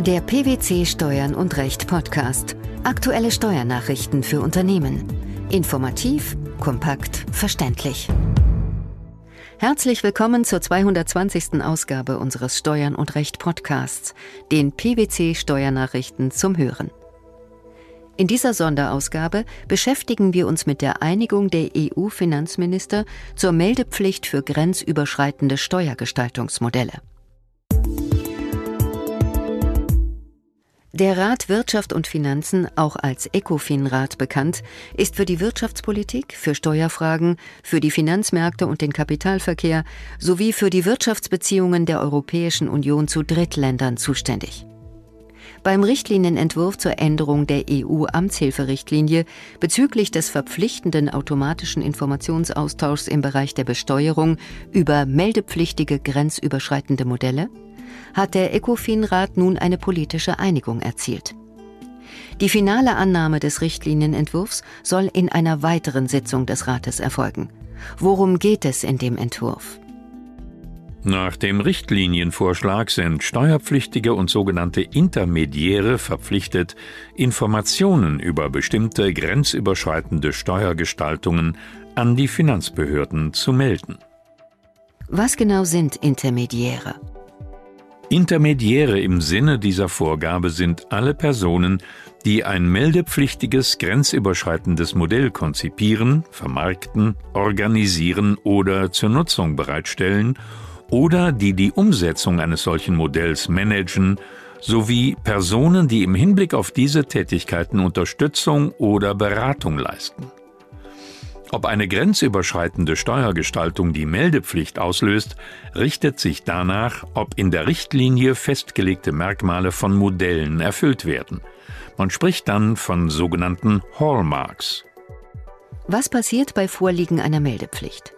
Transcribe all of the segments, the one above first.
Der PwC Steuern und Recht Podcast. Aktuelle Steuernachrichten für Unternehmen. Informativ, kompakt, verständlich. Herzlich willkommen zur 220. Ausgabe unseres Steuern und Recht Podcasts, den PwC Steuernachrichten zum Hören. In dieser Sonderausgabe beschäftigen wir uns mit der Einigung der EU-Finanzminister zur Meldepflicht für grenzüberschreitende Steuergestaltungsmodelle. Der Rat Wirtschaft und Finanzen, auch als ECOFIN-Rat bekannt, ist für die Wirtschaftspolitik, für Steuerfragen, für die Finanzmärkte und den Kapitalverkehr sowie für die Wirtschaftsbeziehungen der Europäischen Union zu Drittländern zuständig. Beim Richtlinienentwurf zur Änderung der EU-Amtshilferichtlinie bezüglich des verpflichtenden automatischen Informationsaustauschs im Bereich der Besteuerung über meldepflichtige grenzüberschreitende Modelle hat der ECOFIN-Rat nun eine politische Einigung erzielt. Die finale Annahme des Richtlinienentwurfs soll in einer weiteren Sitzung des Rates erfolgen. Worum geht es in dem Entwurf? Nach dem Richtlinienvorschlag sind Steuerpflichtige und sogenannte Intermediäre verpflichtet, Informationen über bestimmte grenzüberschreitende Steuergestaltungen an die Finanzbehörden zu melden. Was genau sind Intermediäre? Intermediäre im Sinne dieser Vorgabe sind alle Personen, die ein meldepflichtiges grenzüberschreitendes Modell konzipieren, vermarkten, organisieren oder zur Nutzung bereitstellen oder die die Umsetzung eines solchen Modells managen, sowie Personen, die im Hinblick auf diese Tätigkeiten Unterstützung oder Beratung leisten. Ob eine grenzüberschreitende Steuergestaltung die Meldepflicht auslöst, richtet sich danach, ob in der Richtlinie festgelegte Merkmale von Modellen erfüllt werden. Man spricht dann von sogenannten Hallmarks. Was passiert bei Vorliegen einer Meldepflicht?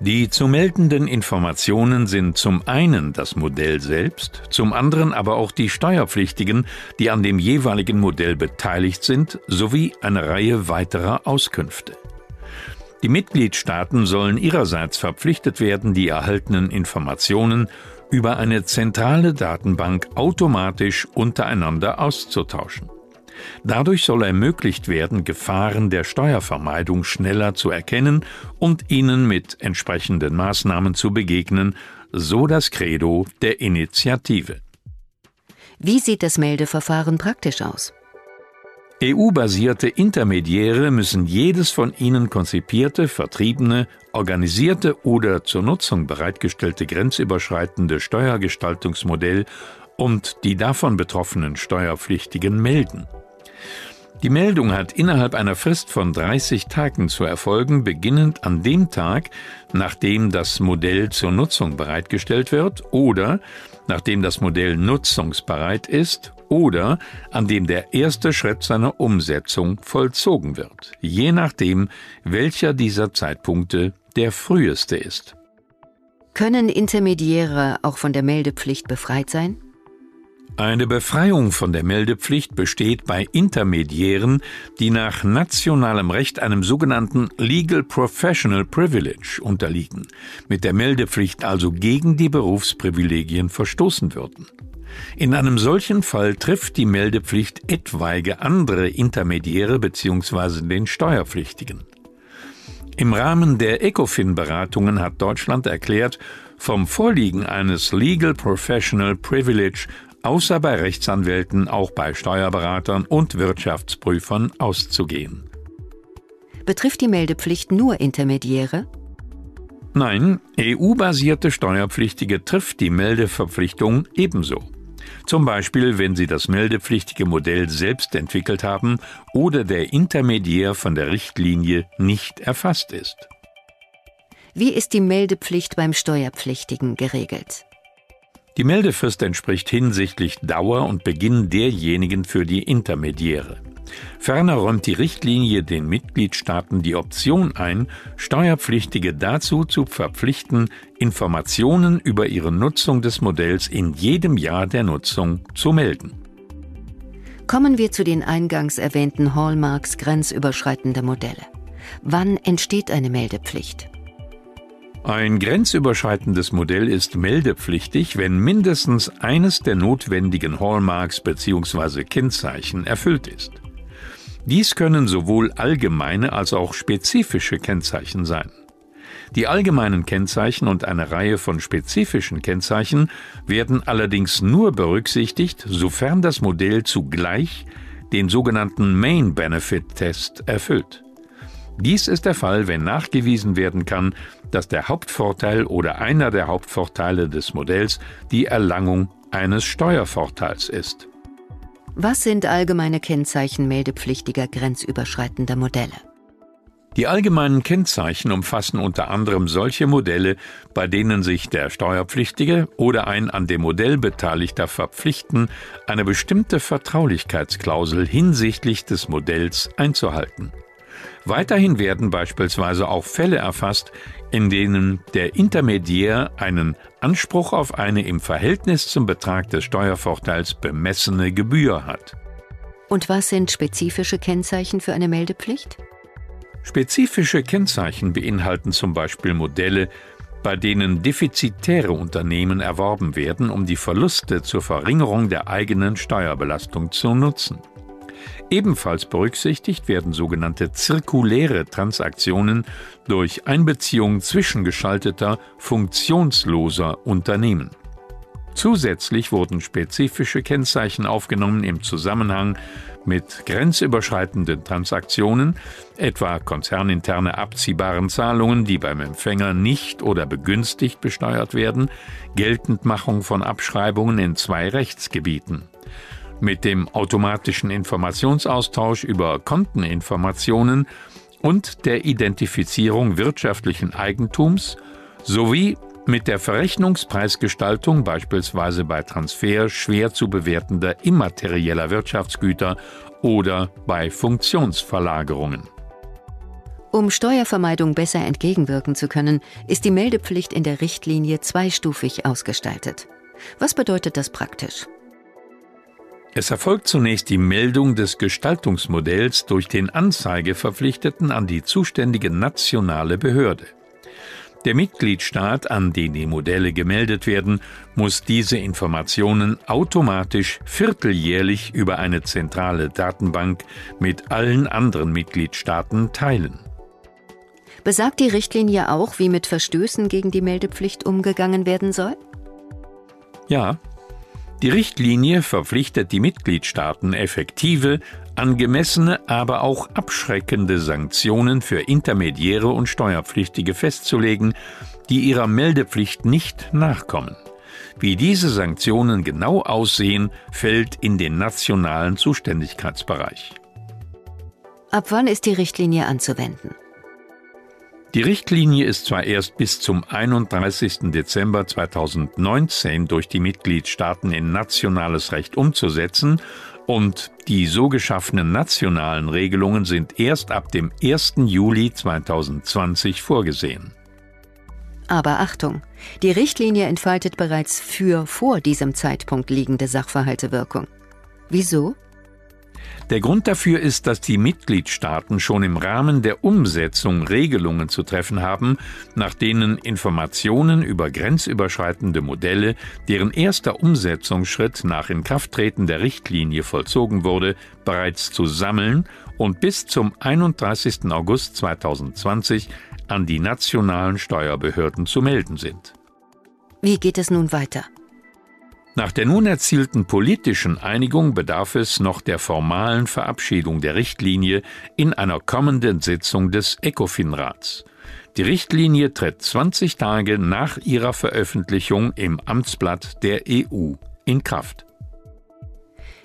Die zu meldenden Informationen sind zum einen das Modell selbst, zum anderen aber auch die Steuerpflichtigen, die an dem jeweiligen Modell beteiligt sind, sowie eine Reihe weiterer Auskünfte. Die Mitgliedstaaten sollen ihrerseits verpflichtet werden, die erhaltenen Informationen über eine zentrale Datenbank automatisch untereinander auszutauschen. Dadurch soll ermöglicht werden, Gefahren der Steuervermeidung schneller zu erkennen und ihnen mit entsprechenden Maßnahmen zu begegnen, so das Credo der Initiative. Wie sieht das Meldeverfahren praktisch aus? EU-basierte Intermediäre müssen jedes von ihnen konzipierte, vertriebene, organisierte oder zur Nutzung bereitgestellte grenzüberschreitende Steuergestaltungsmodell und die davon betroffenen Steuerpflichtigen melden. Die Meldung hat innerhalb einer Frist von 30 Tagen zu erfolgen, beginnend an dem Tag, nachdem das Modell zur Nutzung bereitgestellt wird oder nachdem das Modell nutzungsbereit ist oder an dem der erste Schritt seiner Umsetzung vollzogen wird, je nachdem, welcher dieser Zeitpunkte der früheste ist. Können Intermediäre auch von der Meldepflicht befreit sein? Eine Befreiung von der Meldepflicht besteht bei Intermediären, die nach nationalem Recht einem sogenannten Legal Professional Privilege unterliegen, mit der Meldepflicht also gegen die Berufsprivilegien verstoßen würden. In einem solchen Fall trifft die Meldepflicht etwaige andere Intermediäre bzw. den Steuerpflichtigen. Im Rahmen der ECOFIN-Beratungen hat Deutschland erklärt, vom Vorliegen eines Legal Professional Privilege außer bei Rechtsanwälten auch bei Steuerberatern und Wirtschaftsprüfern auszugehen. Betrifft die Meldepflicht nur Intermediäre? Nein, EU-basierte Steuerpflichtige trifft die Meldeverpflichtung ebenso. Zum Beispiel, wenn sie das meldepflichtige Modell selbst entwickelt haben oder der Intermediär von der Richtlinie nicht erfasst ist. Wie ist die Meldepflicht beim Steuerpflichtigen geregelt? Die Meldefrist entspricht hinsichtlich Dauer und Beginn derjenigen für die Intermediäre. Ferner räumt die Richtlinie den Mitgliedstaaten die Option ein, Steuerpflichtige dazu zu verpflichten, Informationen über ihre Nutzung des Modells in jedem Jahr der Nutzung zu melden. Kommen wir zu den eingangs erwähnten Hallmarks grenzüberschreitender Modelle. Wann entsteht eine Meldepflicht? Ein grenzüberschreitendes Modell ist meldepflichtig, wenn mindestens eines der notwendigen Hallmarks bzw. Kennzeichen erfüllt ist. Dies können sowohl allgemeine als auch spezifische Kennzeichen sein. Die allgemeinen Kennzeichen und eine Reihe von spezifischen Kennzeichen werden allerdings nur berücksichtigt, sofern das Modell zugleich den sogenannten Main Benefit Test erfüllt. Dies ist der Fall, wenn nachgewiesen werden kann, dass der Hauptvorteil oder einer der Hauptvorteile des Modells die Erlangung eines Steuervorteils ist. Was sind allgemeine Kennzeichen meldepflichtiger grenzüberschreitender Modelle? Die allgemeinen Kennzeichen umfassen unter anderem solche Modelle, bei denen sich der Steuerpflichtige oder ein an dem Modell Beteiligter verpflichten, eine bestimmte Vertraulichkeitsklausel hinsichtlich des Modells einzuhalten. Weiterhin werden beispielsweise auch Fälle erfasst, in denen der Intermediär einen Anspruch auf eine im Verhältnis zum Betrag des Steuervorteils bemessene Gebühr hat. Und was sind spezifische Kennzeichen für eine Meldepflicht? Spezifische Kennzeichen beinhalten zum Beispiel Modelle, bei denen defizitäre Unternehmen erworben werden, um die Verluste zur Verringerung der eigenen Steuerbelastung zu nutzen. Ebenfalls berücksichtigt werden sogenannte zirkuläre Transaktionen durch Einbeziehung zwischengeschalteter, funktionsloser Unternehmen. Zusätzlich wurden spezifische Kennzeichen aufgenommen im Zusammenhang mit grenzüberschreitenden Transaktionen, etwa konzerninterne abziehbaren Zahlungen, die beim Empfänger nicht oder begünstigt besteuert werden, Geltendmachung von Abschreibungen in zwei Rechtsgebieten mit dem automatischen Informationsaustausch über Konteninformationen und der Identifizierung wirtschaftlichen Eigentums sowie mit der Verrechnungspreisgestaltung beispielsweise bei Transfer schwer zu bewertender immaterieller Wirtschaftsgüter oder bei Funktionsverlagerungen. Um Steuervermeidung besser entgegenwirken zu können, ist die Meldepflicht in der Richtlinie zweistufig ausgestaltet. Was bedeutet das praktisch? Es erfolgt zunächst die Meldung des Gestaltungsmodells durch den Anzeigeverpflichteten an die zuständige nationale Behörde. Der Mitgliedstaat, an den die Modelle gemeldet werden, muss diese Informationen automatisch vierteljährlich über eine zentrale Datenbank mit allen anderen Mitgliedstaaten teilen. Besagt die Richtlinie auch, wie mit Verstößen gegen die Meldepflicht umgegangen werden soll? Ja, die Richtlinie verpflichtet die Mitgliedstaaten effektive, angemessene, aber auch abschreckende Sanktionen für Intermediäre und Steuerpflichtige festzulegen, die ihrer Meldepflicht nicht nachkommen. Wie diese Sanktionen genau aussehen, fällt in den nationalen Zuständigkeitsbereich. Ab wann ist die Richtlinie anzuwenden? Die Richtlinie ist zwar erst bis zum 31. Dezember 2019 durch die Mitgliedstaaten in nationales Recht umzusetzen und die so geschaffenen nationalen Regelungen sind erst ab dem 1. Juli 2020 vorgesehen. Aber Achtung, die Richtlinie entfaltet bereits für vor diesem Zeitpunkt liegende Sachverhalte Wirkung. Wieso? Der Grund dafür ist, dass die Mitgliedstaaten schon im Rahmen der Umsetzung Regelungen zu treffen haben, nach denen Informationen über grenzüberschreitende Modelle, deren erster Umsetzungsschritt nach Inkrafttreten der Richtlinie vollzogen wurde, bereits zu sammeln und bis zum 31. August 2020 an die nationalen Steuerbehörden zu melden sind. Wie geht es nun weiter? Nach der nun erzielten politischen Einigung bedarf es noch der formalen Verabschiedung der Richtlinie in einer kommenden Sitzung des ECOFIN-Rats. Die Richtlinie tritt 20 Tage nach ihrer Veröffentlichung im Amtsblatt der EU in Kraft.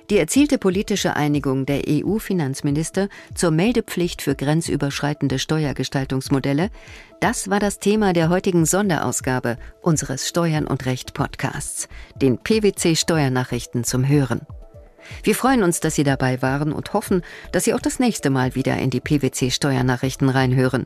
Die erzielte politische Einigung der EU-Finanzminister zur Meldepflicht für grenzüberschreitende Steuergestaltungsmodelle, das war das Thema der heutigen Sonderausgabe unseres Steuern und Recht Podcasts, den PwC Steuernachrichten zum Hören. Wir freuen uns, dass Sie dabei waren und hoffen, dass Sie auch das nächste Mal wieder in die PwC Steuernachrichten reinhören.